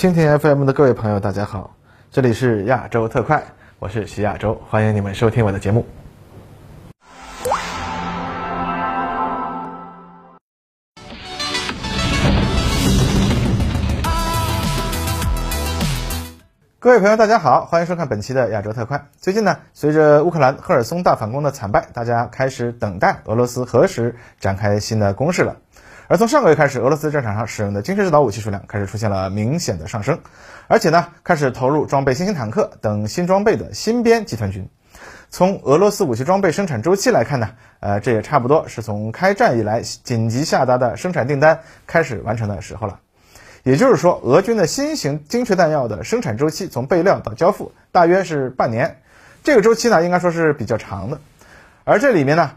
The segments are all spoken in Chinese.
蜻蜓 FM 的各位朋友，大家好，这里是亚洲特快，我是徐亚洲，欢迎你们收听我的节目。各位朋友，大家好，欢迎收看本期的亚洲特快。最近呢，随着乌克兰赫尔松大反攻的惨败，大家开始等待俄罗斯何时展开新的攻势了。而从上个月开始，俄罗斯战场上使用的精确制导武器数量开始出现了明显的上升，而且呢，开始投入装备新型坦克等新装备的新编集团军。从俄罗斯武器装备生产周期来看呢，呃，这也差不多是从开战以来紧急下达的生产订单开始完成的时候了。也就是说，俄军的新型精确弹药的生产周期从备料到交付大约是半年，这个周期呢应该说是比较长的。而这里面呢，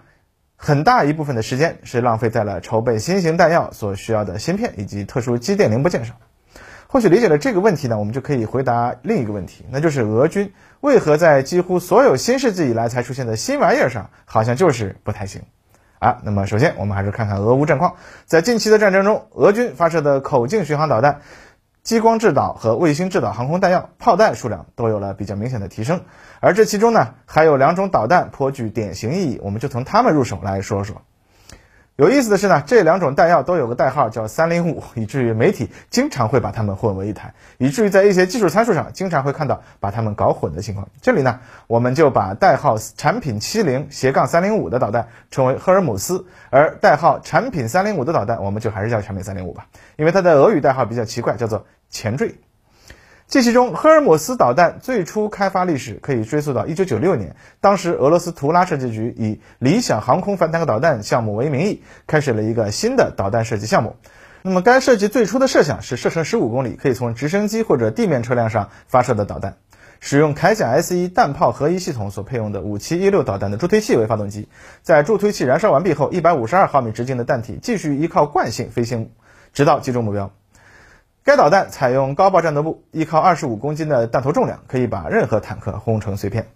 很大一部分的时间是浪费在了筹备新型弹药所需要的芯片以及特殊机电零部件上。或许理解了这个问题呢，我们就可以回答另一个问题，那就是俄军为何在几乎所有新世纪以来才出现的新玩意儿上，好像就是不太行。啊，那么首先我们还是看看俄乌战况。在近期的战争中，俄军发射的口径巡航导弹、激光制导和卫星制导航空弹药炮弹数量都有了比较明显的提升。而这其中呢，还有两种导弹颇具典型意义，我们就从它们入手来说说。有意思的是呢，这两种弹药都有个代号叫“三零五”，以至于媒体经常会把它们混为一谈，以至于在一些技术参数上经常会看到把它们搞混的情况。这里呢，我们就把代号“产品七零斜杠三零五”的导弹称为“赫尔姆斯”，而代号“产品三零五”的导弹，我们就还是叫“产品三零五”吧，因为它的俄语代号比较奇怪，叫做“前缀”。这其中，赫尔姆斯导弹最初开发历史可以追溯到1996年，当时俄罗斯图拉设计局以理想航空反坦克导弹项目为名义，开始了一个新的导弹设计项目。那么，该设计最初的设想是射程15公里，可以从直升机或者地面车辆上发射的导弹，使用铠甲 S 一弹炮合一系统所配用的5716导弹的助推器为发动机，在助推器燃烧完毕后，152毫米直径的弹体继续依靠惯性飞行，直到击中目标。该导弹采用高爆战斗部，依靠二十五公斤的弹头重量，可以把任何坦克轰成碎片。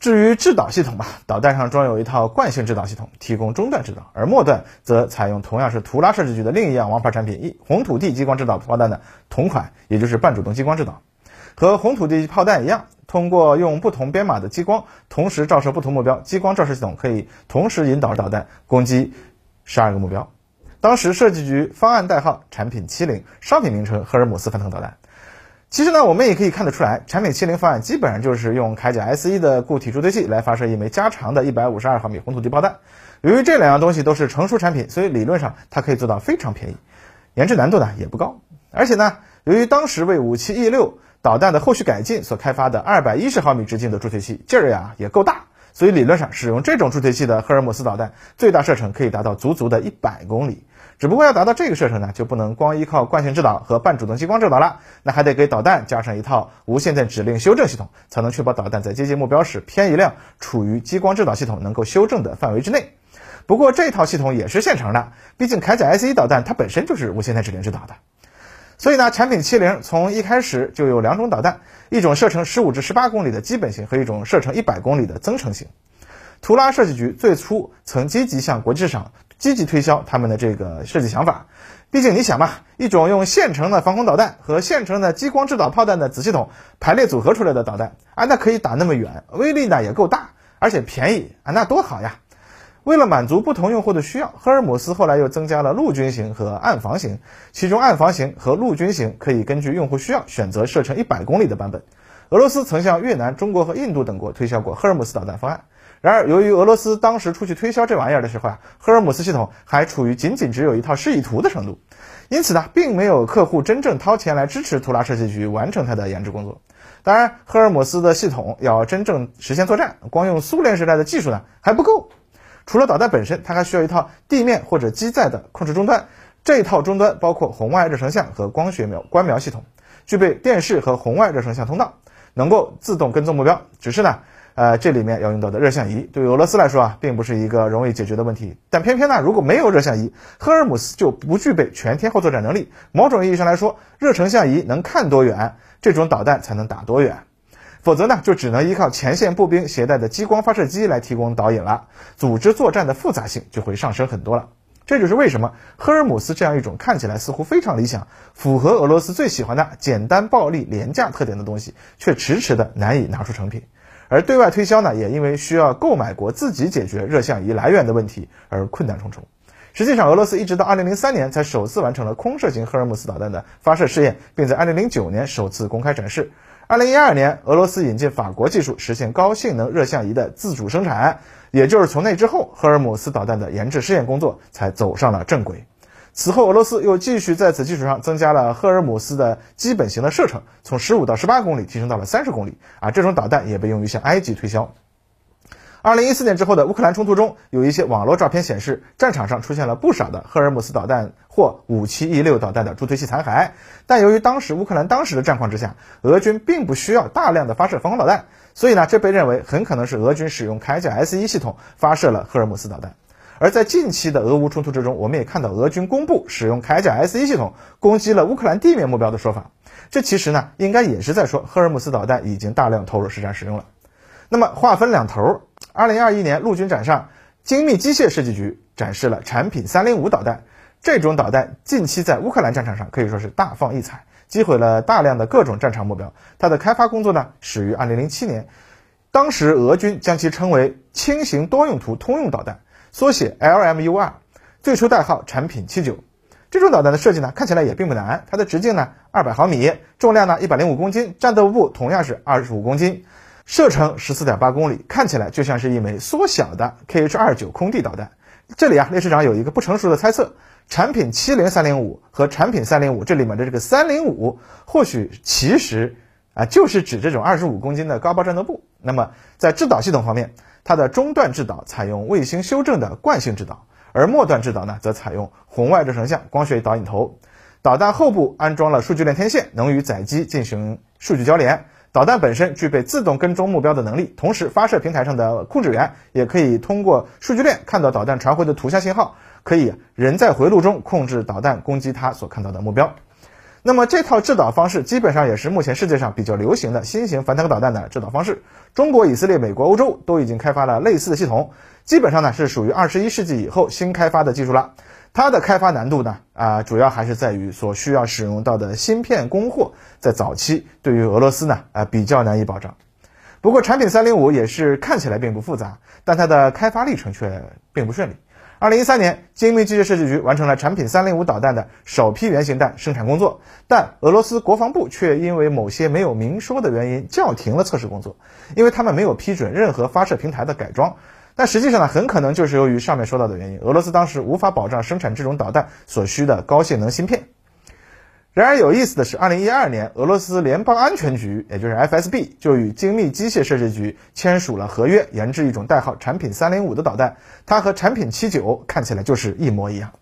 至于制导系统吧，导弹上装有一套惯性制导系统，提供中段制导，而末段则采用同样是图拉设计局的另一样王牌产品——一红土地激光制导炮弹的同款，也就是半主动激光制导。和红土地炮弹一样，通过用不同编码的激光同时照射不同目标，激光照射系统可以同时引导导弹攻击十二个目标。当时设计局方案代号产品七零，商品名称赫尔姆斯反坦克导弹。其实呢，我们也可以看得出来，产品七零方案基本上就是用铠甲 S 一的固体助推器来发射一枚加长的一百五十二毫米红土地炮弹。由于这两样东西都是成熟产品，所以理论上它可以做到非常便宜，研制难度呢也不高。而且呢，由于当时为武器 E 六导弹的后续改进所开发的二百一十毫米直径的助推器劲儿呀也够大，所以理论上使用这种助推器的赫尔姆斯导弹最大射程可以达到足足的一百公里。只不过要达到这个射程呢，就不能光依靠惯性制导和半主动激光制导了，那还得给导弹加上一套无线电指令修正系统，才能确保导弹在接近目标时偏移量处于激光制导系统能够修正的范围之内。不过这套系统也是现成的，毕竟铠甲 S 一导弹它本身就是无线电指令制导的。所以呢，产品七零从一开始就有两种导弹，一种射程十五至十八公里的基本型和一种射程一百公里的增程型。图拉设计局最初曾积极向国际市场。积极推销他们的这个设计想法，毕竟你想嘛，一种用现成的防空导弹和现成的激光制导炮弹的子系统排列组合出来的导弹啊，那可以打那么远，威力呢也够大，而且便宜啊，那多好呀！为了满足不同用户的需要，赫尔姆斯后来又增加了陆军型和暗防型，其中暗防型和陆军型可以根据用户需要选择射程一百公里的版本。俄罗斯曾向越南、中国和印度等国推销过赫尔姆斯导弹方案。然而，由于俄罗斯当时出去推销这玩意儿的时候啊，赫尔姆斯系统还处于仅仅只有一套示意图的程度，因此呢，并没有客户真正掏钱来支持图拉设计局完成它的研制工作。当然，赫尔姆斯的系统要真正实现作战，光用苏联时代的技术呢还不够。除了导弹本身，它还需要一套地面或者机载的控制终端。这一套终端包括红外热成像和光学瞄观瞄系统，具备电视和红外热成像通道，能够自动跟踪目标。只是呢。呃，这里面要用到的热像仪，对于俄罗斯来说啊，并不是一个容易解决的问题。但偏偏呢，如果没有热像仪，赫尔姆斯就不具备全天候作战能力。某种意义上来说，热成像仪能看多远，这种导弹才能打多远。否则呢，就只能依靠前线步兵携带的激光发射机来提供导引了，组织作战的复杂性就会上升很多了。这就是为什么赫尔姆斯这样一种看起来似乎非常理想、符合俄罗斯最喜欢的简单、暴力、廉价特点的东西，却迟迟的难以拿出成品。而对外推销呢，也因为需要购买国自己解决热像仪来源的问题而困难重重。实际上，俄罗斯一直到2003年才首次完成了空射型赫尔姆斯导弹的发射试验，并在2009年首次公开展示。2012年，俄罗斯引进法国技术，实现高性能热像仪的自主生产。也就是从那之后，赫尔姆斯导弹的研制试验工作才走上了正轨。此后，俄罗斯又继续在此基础上增加了赫尔姆斯的基本型的射程，从15到18公里提升到了30公里。啊，这种导弹也被用于向埃及推销。二零一四年之后的乌克兰冲突中，有一些网络照片显示，战场上出现了不少的赫尔姆斯导弹或五七 E 六导弹的助推器残骸。但由于当时乌克兰当时的战况之下，俄军并不需要大量的发射防空导弹，所以呢，这被认为很可能是俄军使用铠甲 S 一系统发射了赫尔姆斯导弹。而在近期的俄乌冲突之中，我们也看到俄军公布使用铠甲 S 一系统攻击了乌克兰地面目标的说法。这其实呢，应该也是在说赫尔姆斯导弹已经大量投入实战使用了。那么话分两头。二零二一年陆军展上，精密机械设计局展示了产品三零五导弹。这种导弹近期在乌克兰战场上可以说是大放异彩，击毁了大量的各种战场目标。它的开发工作呢，始于二零零七年，当时俄军将其称为轻型多用途通用导弹，缩写 LMUR，最初代号产品七九。这种导弹的设计呢，看起来也并不难。它的直径呢二百毫米，重量呢一百零五公斤，战斗部同样是二十五公斤。射程十四点八公里，看起来就像是一枚缩小的 Kh 二九空地导弹。这里啊，列师长有一个不成熟的猜测：产品七零三零五和产品三零五这里面的这个三零五，或许其实啊就是指这种二十五公斤的高爆战斗部。那么在制导系统方面，它的中段制导采用卫星修正的惯性制导，而末段制导呢则采用红外热成像光学导引头。导弹后部安装了数据链天线，能与载机进行数据交联。导弹本身具备自动跟踪目标的能力，同时发射平台上的控制员也可以通过数据链看到导弹传回的图像信号，可以人在回路中控制导弹攻击它所看到的目标。那么这套制导方式基本上也是目前世界上比较流行的新型反坦克导弹的制导方式。中国、以色列、美国、欧洲都已经开发了类似的系统，基本上呢是属于二十一世纪以后新开发的技术了。它的开发难度呢，啊，主要还是在于所需要使用到的芯片供货，在早期对于俄罗斯呢，啊，比较难以保障。不过，产品三零五也是看起来并不复杂，但它的开发历程却并不顺利。二零一三年，精密机械设计局完成了产品三零五导弹的首批原型弹生产工作，但俄罗斯国防部却因为某些没有明说的原因叫停了测试工作，因为他们没有批准任何发射平台的改装。但实际上呢，很可能就是由于上面说到的原因，俄罗斯当时无法保障生产这种导弹所需的高性能芯片。然而有意思的是，二零一二年，俄罗斯联邦安全局，也就是 FSB，就与精密机械设计局签署了合约，研制一种代号产品三零五的导弹，它和产品七九看起来就是一模一样。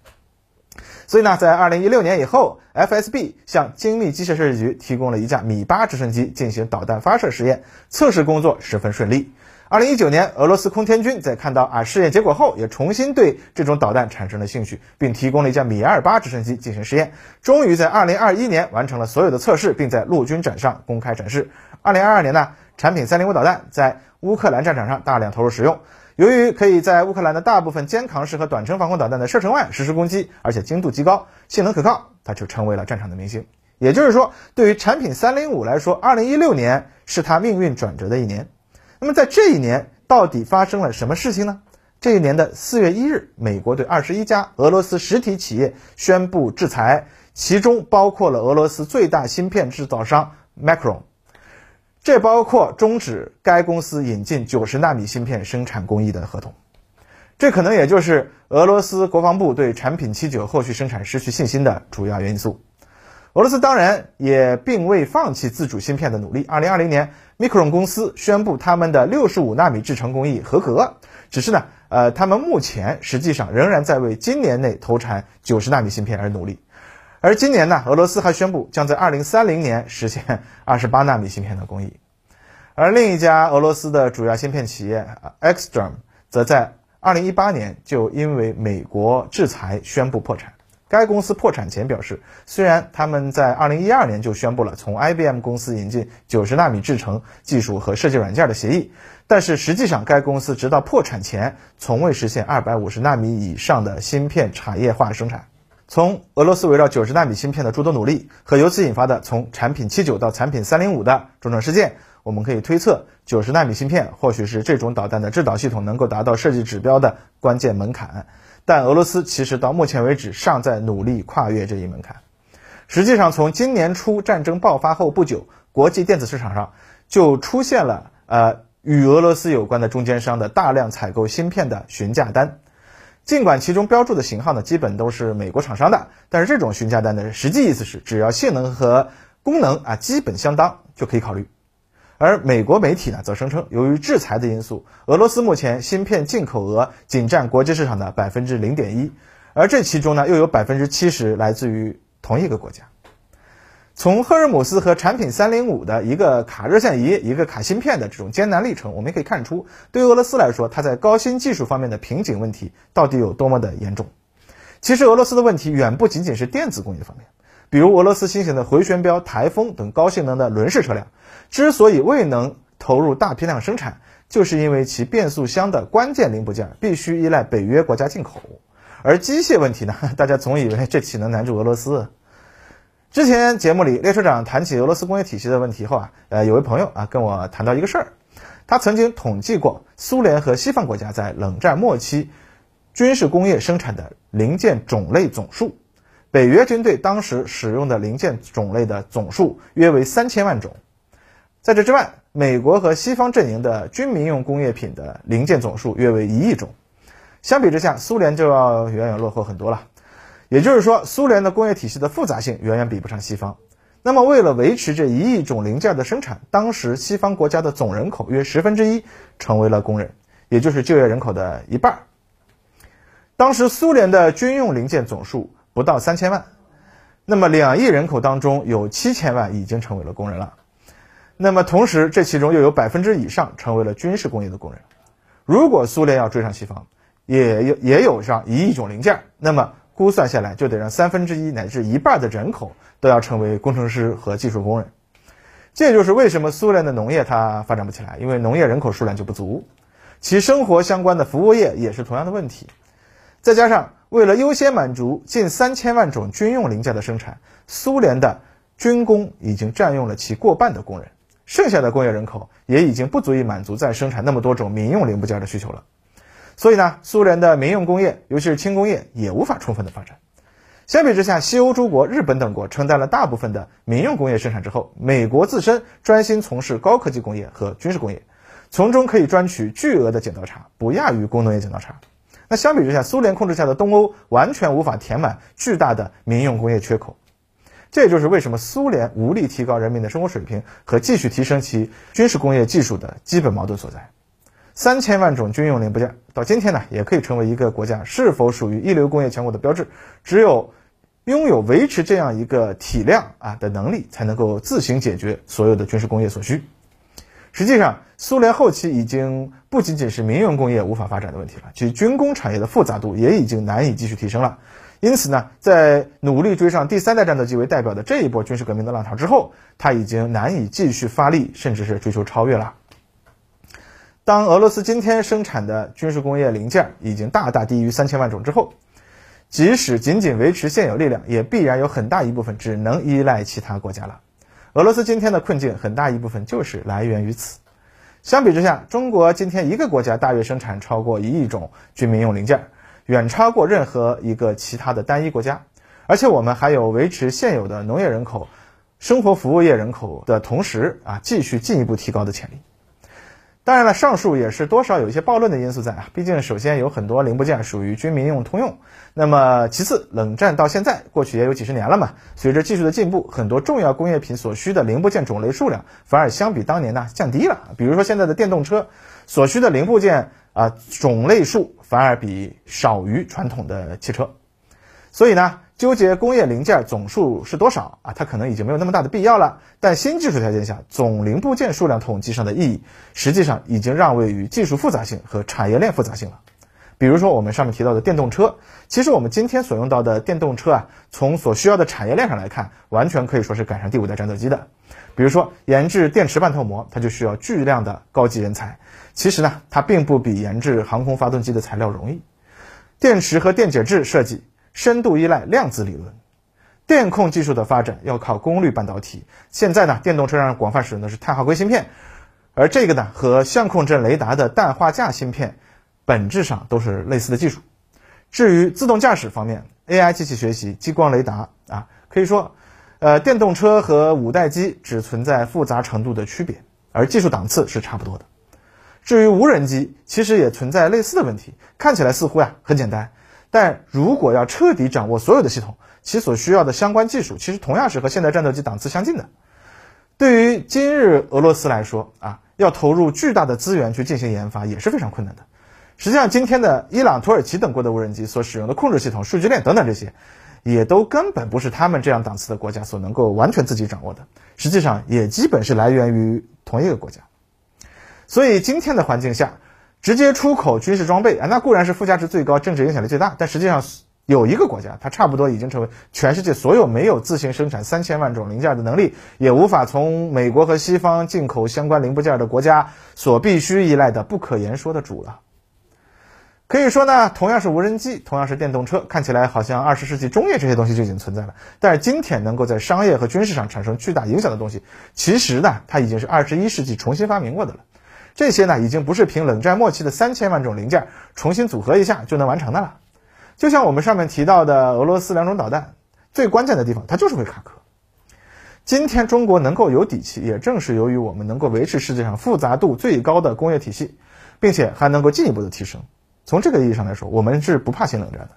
所以呢，在二零一六年以后，FSB 向精密机械设计局提供了一架米八直升机进行导弹发射实验，测试工作十分顺利。二零一九年，俄罗斯空天军在看到啊试验结果后，也重新对这种导弹产生了兴趣，并提供了一架米二八直升机进行试验。终于在二零二一年完成了所有的测试，并在陆军展上公开展示。二零二二年呢，产品三零五导弹在乌克兰战场上大量投入使用。由于可以在乌克兰的大部分肩扛式和短程防空导弹的射程外实施攻击，而且精度极高，性能可靠，它就成为了战场的明星。也就是说，对于产品三零五来说，二零一六年是它命运转折的一年。那么在这一年到底发生了什么事情呢？这一年的四月一日，美国对二十一家俄罗斯实体企业宣布制裁，其中包括了俄罗斯最大芯片制造商 Macron，这包括终止该公司引进九十纳米芯片生产工艺的合同。这可能也就是俄罗斯国防部对产品七九后续生产失去信心的主要因素。俄罗斯当然也并未放弃自主芯片的努力。二零二零年，Micron 公司宣布他们的六十五纳米制程工艺合格，只是呢，呃，他们目前实际上仍然在为今年内投产九十纳米芯片而努力。而今年呢，俄罗斯还宣布将在二零三零年实现二十八纳米芯片的工艺。而另一家俄罗斯的主要芯片企业 Extrem，则在二零一八年就因为美国制裁宣布破产。该公司破产前表示，虽然他们在2012年就宣布了从 IBM 公司引进90纳米制程技术和设计软件的协议，但是实际上该公司直到破产前从未实现250纳米以上的芯片产业化生产。从俄罗斯围绕90纳米芯片的诸多努力和由此引发的从产品79到产品305的种种事件，我们可以推测，90纳米芯片或许是这种导弹的制导系统能够达到设计指标的关键门槛。但俄罗斯其实到目前为止尚在努力跨越这一门槛。实际上，从今年初战争爆发后不久，国际电子市场上就出现了呃与俄罗斯有关的中间商的大量采购芯片的询价单。尽管其中标注的型号呢，基本都是美国厂商的，但是这种询价单的实际意思是，只要性能和功能啊基本相当就可以考虑。而美国媒体呢，则声称，由于制裁的因素，俄罗斯目前芯片进口额仅占国际市场的百分之零点一，而这其中呢，又有百分之七十来自于同一个国家。从赫尔姆斯和产品三零五的一个卡热线仪、一个卡芯片的这种艰难历程，我们可以看出，对于俄罗斯来说，它在高新技术方面的瓶颈问题到底有多么的严重。其实，俄罗斯的问题远不仅仅是电子工业方面，比如俄罗斯新型的回旋镖、台风等高性能的轮式车辆，之所以未能投入大批量生产，就是因为其变速箱的关键零部件必须依赖北约国家进口。而机械问题呢，大家总以为这岂能难住俄罗斯？之前节目里，列车长谈起俄罗斯工业体系的问题后啊，呃，有位朋友啊跟我谈到一个事儿，他曾经统计过苏联和西方国家在冷战末期军事工业生产的零件种类总数，北约军队当时使用的零件种类的总数约为三千万种，在这之外，美国和西方阵营的军民用工业品的零件总数约为一亿种，相比之下，苏联就要远远落后很多了。也就是说，苏联的工业体系的复杂性远远比不上西方。那么，为了维持这一亿种零件的生产，当时西方国家的总人口约十分之一成为了工人，也就是就业人口的一半。当时苏联的军用零件总数不到三千万，那么两亿人口当中有七千万已经成为了工人了。那么同时，这其中又有百分之以上成为了军事工业的工人。如果苏联要追上西方，也有也有上一亿种零件，那么。估算下来，就得让三分之一乃至一半的人口都要成为工程师和技术工人。这就是为什么苏联的农业它发展不起来，因为农业人口数量就不足，其生活相关的服务业也是同样的问题。再加上为了优先满足近三千万种军用零件的生产，苏联的军工已经占用了其过半的工人，剩下的工业人口也已经不足以满足再生产那么多种民用零部件的需求了。所以呢，苏联的民用工业，尤其是轻工业，也无法充分的发展。相比之下，西欧诸国、日本等国承担了大部分的民用工业生产之后，美国自身专心从事高科技工业和军事工业，从中可以赚取巨额的剪刀差，不亚于工农业剪刀差。那相比之下，苏联控制下的东欧完全无法填满巨大的民用工业缺口。这也就是为什么苏联无力提高人民的生活水平和继续提升其军事工业技术的基本矛盾所在。三千万种军用零部件，到今天呢，也可以成为一个国家是否属于一流工业强国的标志。只有拥有维持这样一个体量啊的能力，才能够自行解决所有的军事工业所需。实际上，苏联后期已经不仅仅是民用工业无法发展的问题了，其军工产业的复杂度也已经难以继续提升了。因此呢，在努力追上第三代战斗机为代表的这一波军事革命的浪潮之后，它已经难以继续发力，甚至是追求超越了。当俄罗斯今天生产的军事工业零件已经大大低于三千万种之后，即使仅仅维持现有力量，也必然有很大一部分只能依赖其他国家了。俄罗斯今天的困境很大一部分就是来源于此。相比之下，中国今天一个国家大约生产超过一亿种军民用零件，远超过任何一个其他的单一国家。而且我们还有维持现有的农业人口、生活服务业人口的同时啊，继续进一步提高的潜力。当然了，上述也是多少有一些暴论的因素在啊。毕竟，首先有很多零部件属于军民用通用。那么，其次，冷战到现在过去也有几十年了嘛。随着技术的进步，很多重要工业品所需的零部件种类数量反而相比当年呢降低了。比如说，现在的电动车所需的零部件啊种类数反而比少于传统的汽车。所以呢。纠结工业零件总数是多少啊？它可能已经没有那么大的必要了。但新技术条件下，总零部件数量统计上的意义，实际上已经让位于技术复杂性和产业链复杂性了。比如说我们上面提到的电动车，其实我们今天所用到的电动车啊，从所需要的产业链上来看，完全可以说是赶上第五代战斗机的。比如说研制电池半透膜，它就需要巨量的高级人才。其实呢，它并不比研制航空发动机的材料容易。电池和电解质设计深度依赖量子理论。电控技术的发展要靠功率半导体。现在呢，电动车上广泛使用的是碳化硅芯片，而这个呢，和相控阵雷达的氮化镓芯片本质上都是类似的技术。至于自动驾驶方面，AI 机器学习、激光雷达啊，可以说，呃，电动车和五代机只存在复杂程度的区别，而技术档次是差不多的。至于无人机，其实也存在类似的问题，看起来似乎呀很简单，但如果要彻底掌握所有的系统，其所需要的相关技术，其实同样是和现代战斗机档次相近的。对于今日俄罗斯来说啊，要投入巨大的资源去进行研发也是非常困难的。实际上，今天的伊朗、土耳其等国的无人机所使用的控制系统、数据链等等这些，也都根本不是他们这样档次的国家所能够完全自己掌握的。实际上，也基本是来源于同一个国家。所以今天的环境下，直接出口军事装备啊，那固然是附加值最高、政治影响力最大。但实际上，有一个国家，它差不多已经成为全世界所有没有自行生产三千万种零件的能力，也无法从美国和西方进口相关零部件的国家所必须依赖的不可言说的主了。可以说呢，同样是无人机，同样是电动车，看起来好像二十世纪中叶这些东西就已经存在了。但是今天能够在商业和军事上产生巨大影响的东西，其实呢，它已经是二十一世纪重新发明过的了。这些呢，已经不是凭冷战末期的三千万种零件重新组合一下就能完成的了。就像我们上面提到的俄罗斯两种导弹，最关键的地方它就是会卡壳。今天中国能够有底气，也正是由于我们能够维持世界上复杂度最高的工业体系，并且还能够进一步的提升。从这个意义上来说，我们是不怕新冷战的。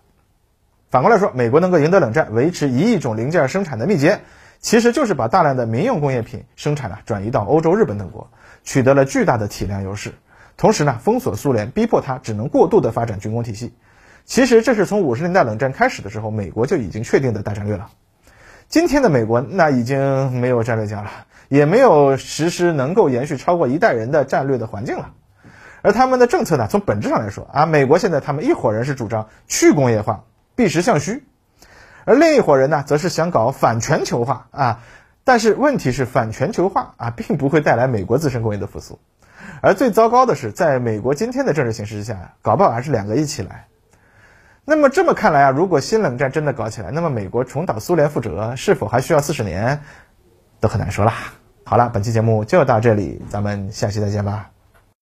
反过来说，美国能够赢得冷战，维持一亿种零件生产的秘诀，其实就是把大量的民用工业品生产呢转移到欧洲、日本等国。取得了巨大的体量优势，同时呢，封锁苏联，逼迫他只能过度的发展军工体系。其实这是从五十年代冷战开始的时候，美国就已经确定的大战略了。今天的美国那已经没有战略家了，也没有实施能够延续超过一代人的战略的环境了。而他们的政策呢，从本质上来说啊，美国现在他们一伙人是主张去工业化，避实向虚，而另一伙人呢，则是想搞反全球化啊。但是问题是反全球化啊，并不会带来美国自身工业的复苏，而最糟糕的是，在美国今天的政治形势之下，搞不好还是两个一起来。那么这么看来啊，如果新冷战真的搞起来，那么美国重蹈苏联覆辙，是否还需要四十年，都很难说啦。好了，本期节目就到这里，咱们下期再见吧。